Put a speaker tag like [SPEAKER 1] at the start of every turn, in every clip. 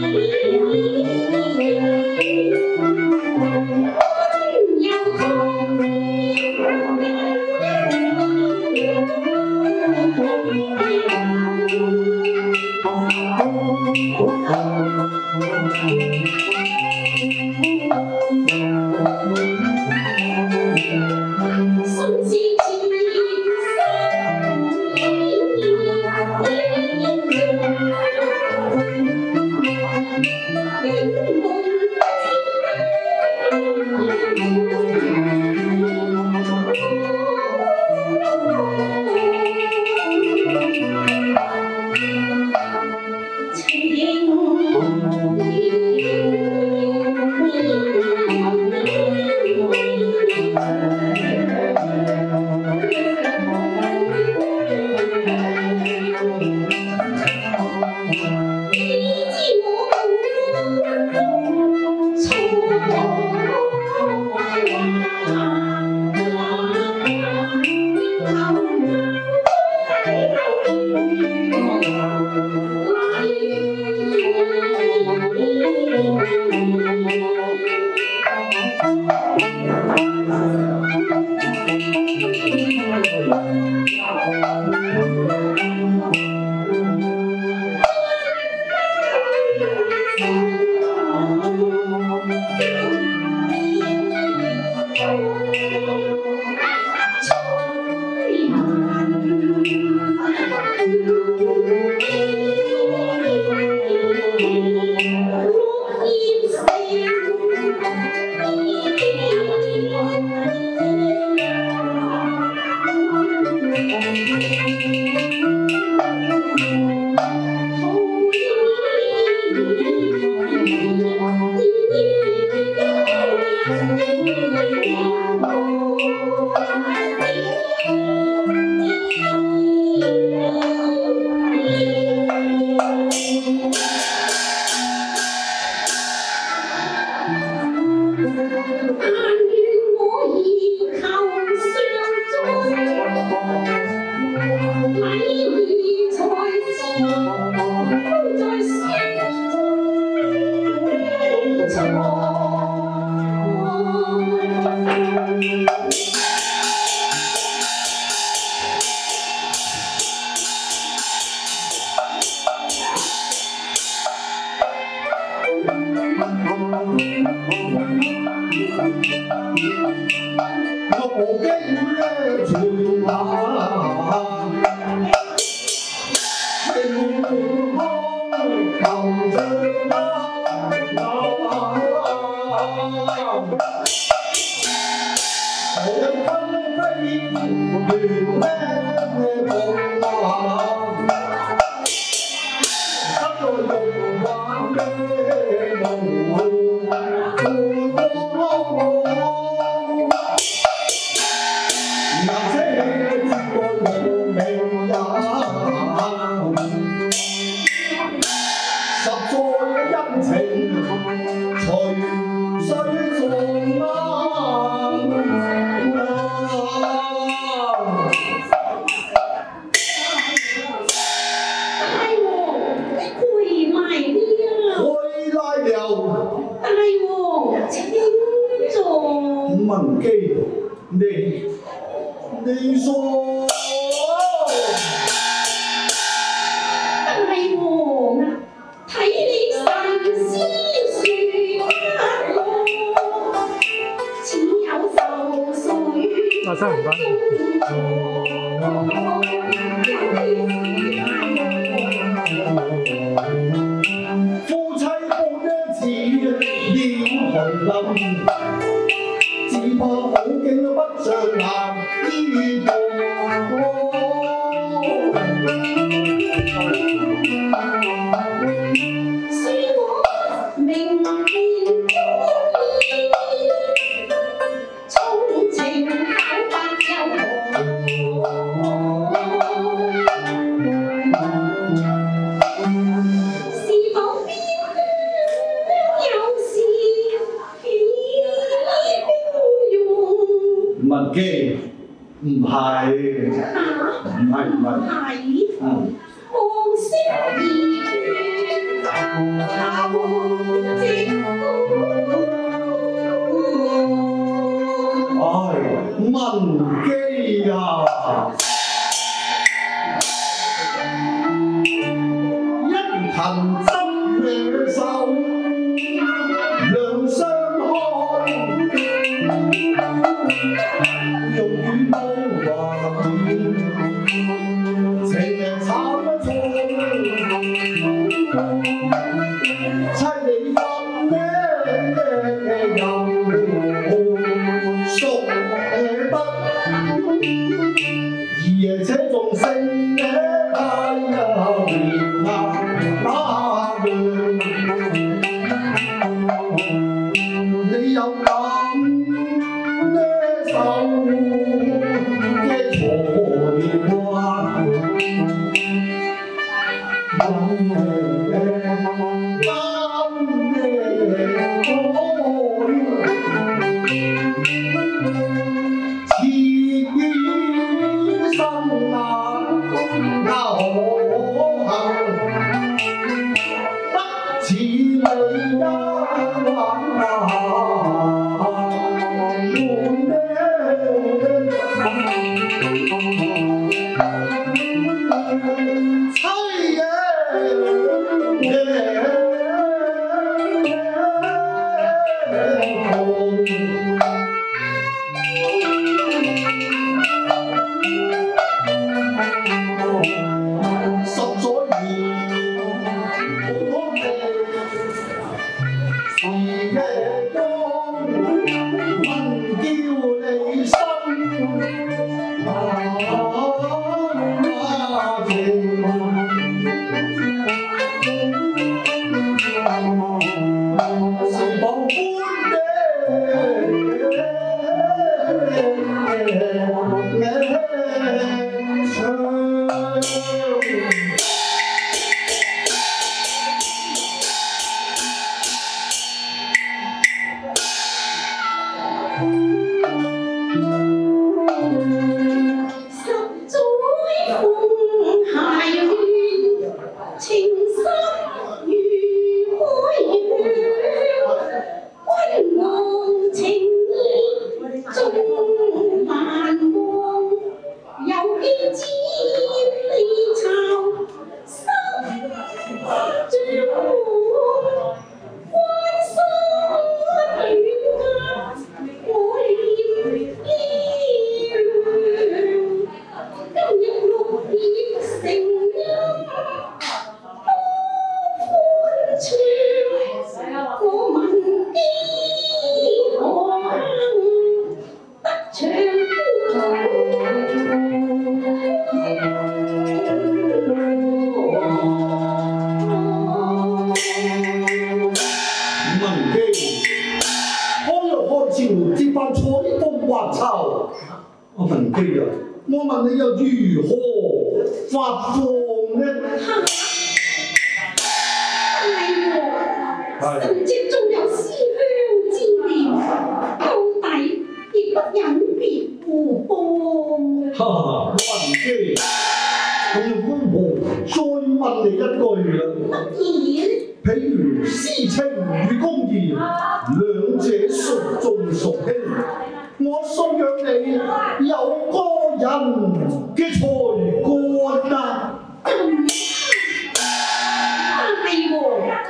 [SPEAKER 1] Thank you.
[SPEAKER 2] 我跟你去打浪，明空求着打浪，我跟你去。Aê! はい。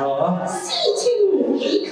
[SPEAKER 2] 好啊，
[SPEAKER 1] 四千五一。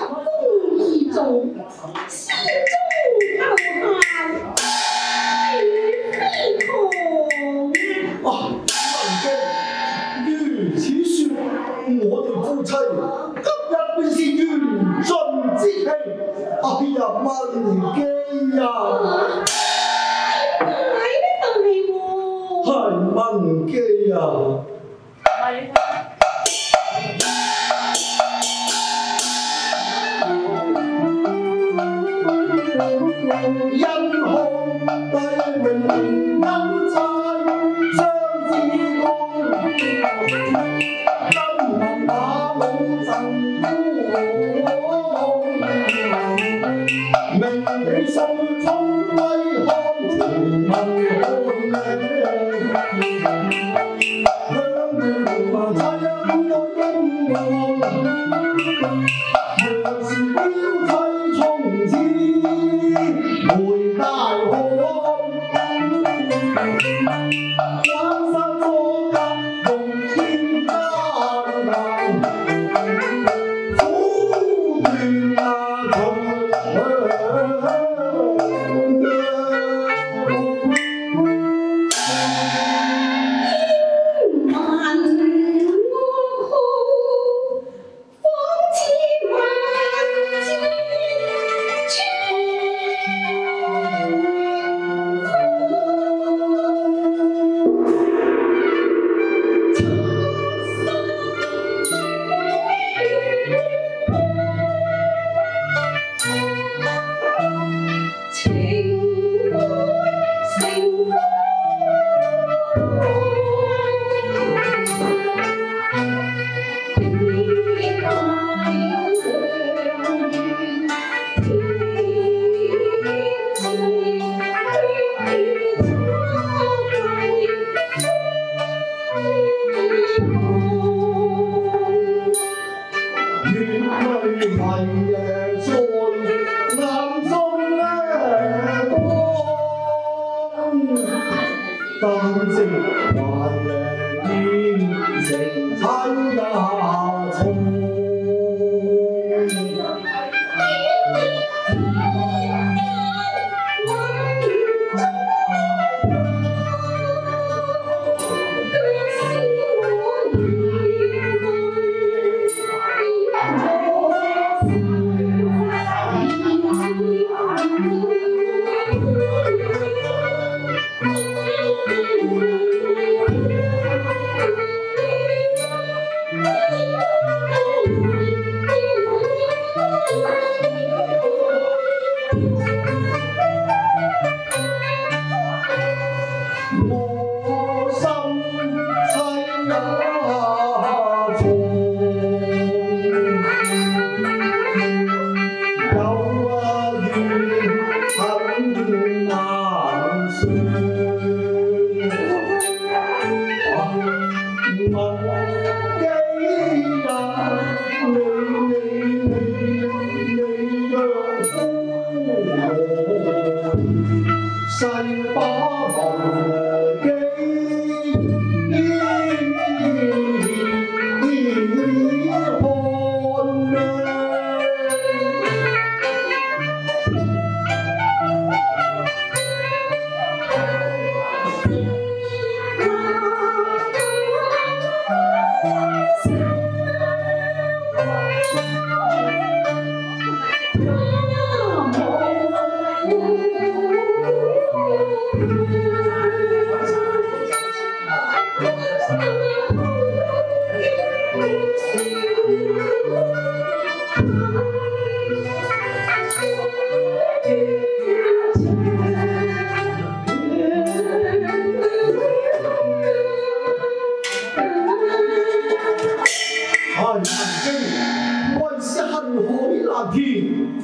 [SPEAKER 2] 为是恨海难填，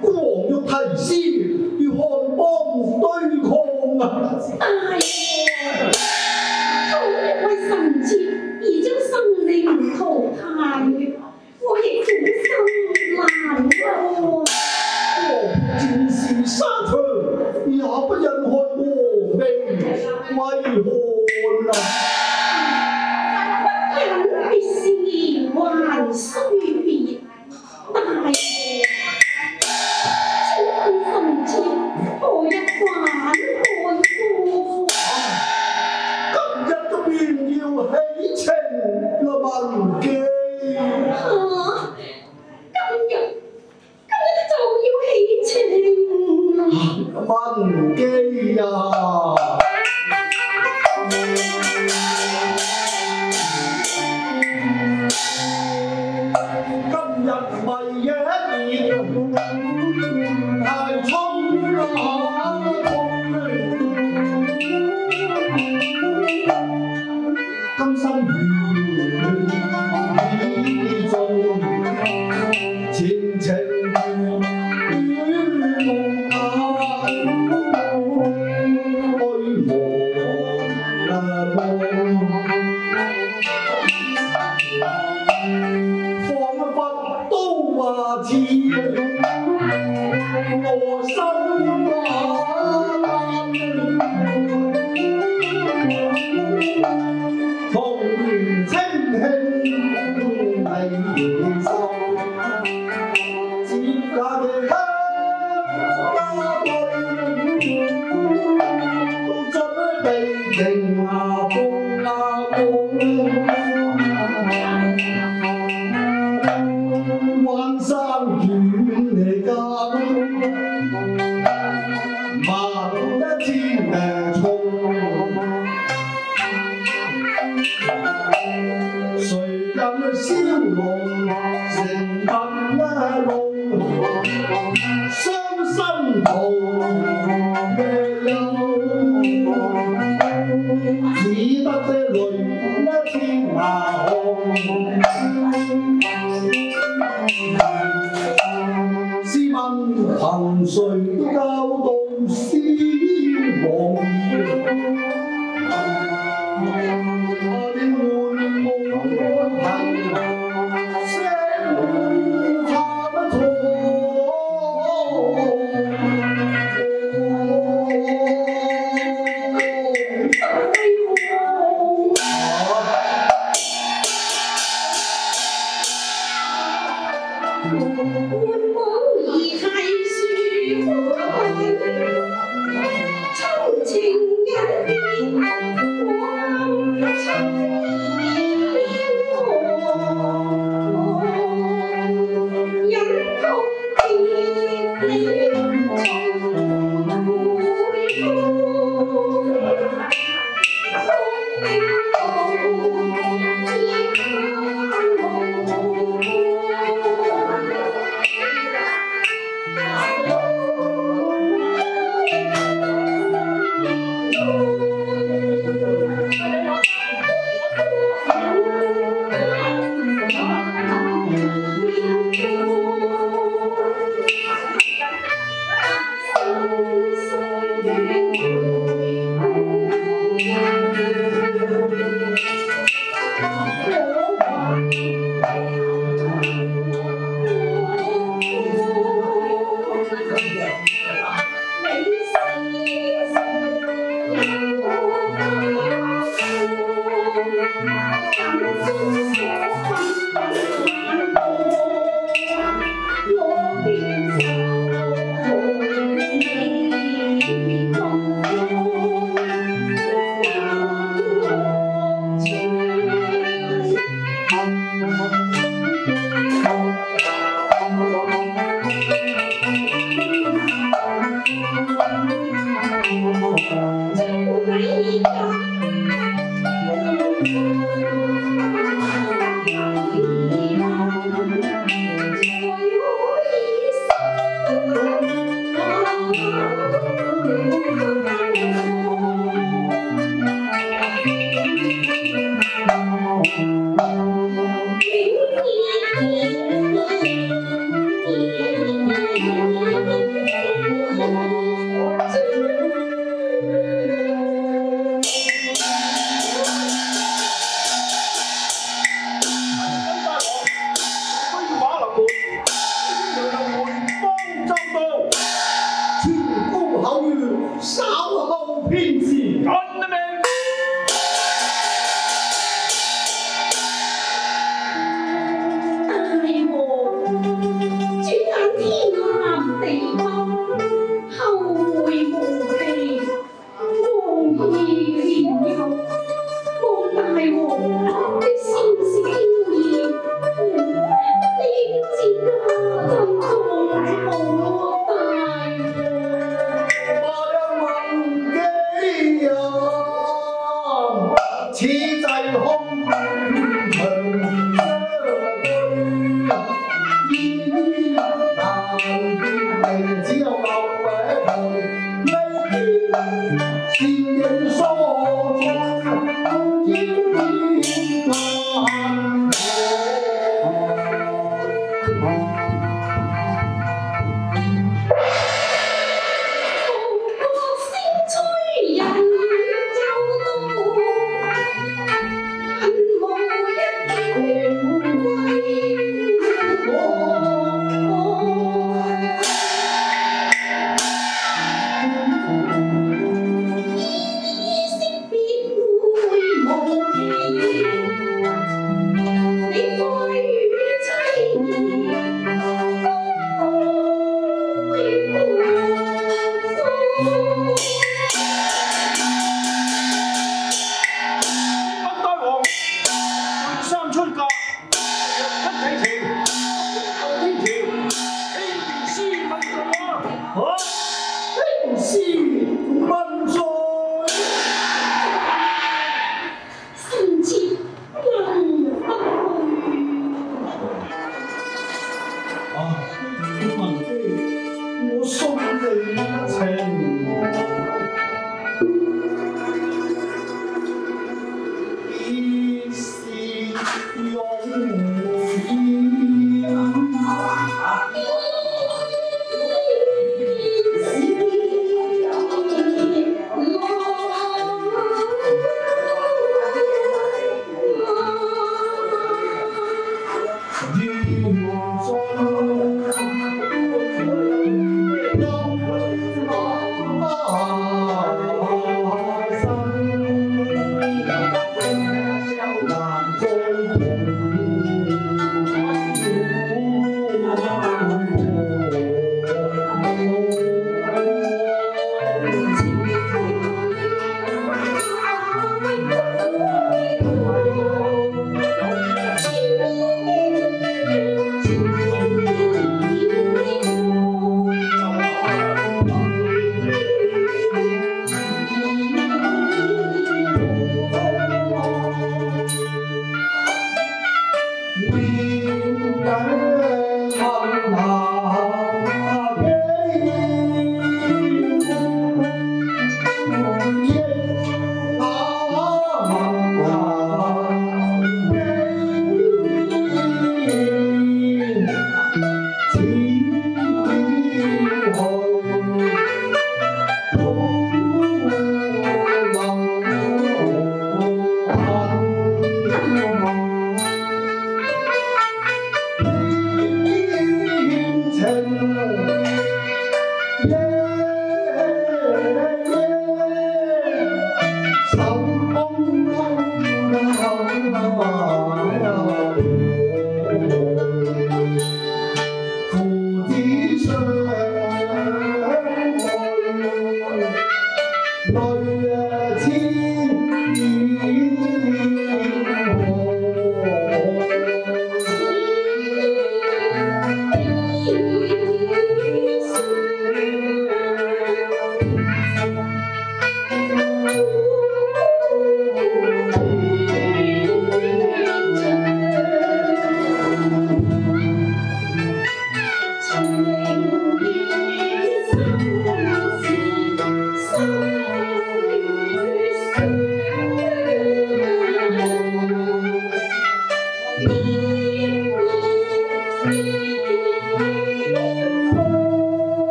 [SPEAKER 2] 孤王欲题诗与汉邦对抗啊！
[SPEAKER 1] 神。
[SPEAKER 2] Hallelujah.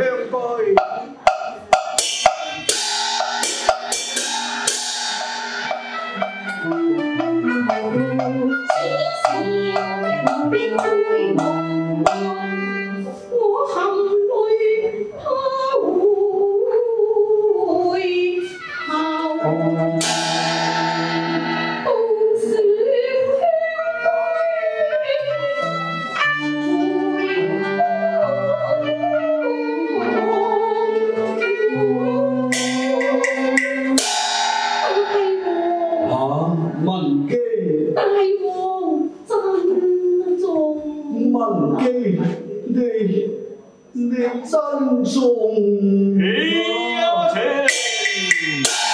[SPEAKER 3] him, boy.
[SPEAKER 2] 你珍重。哎呀，我
[SPEAKER 3] 去！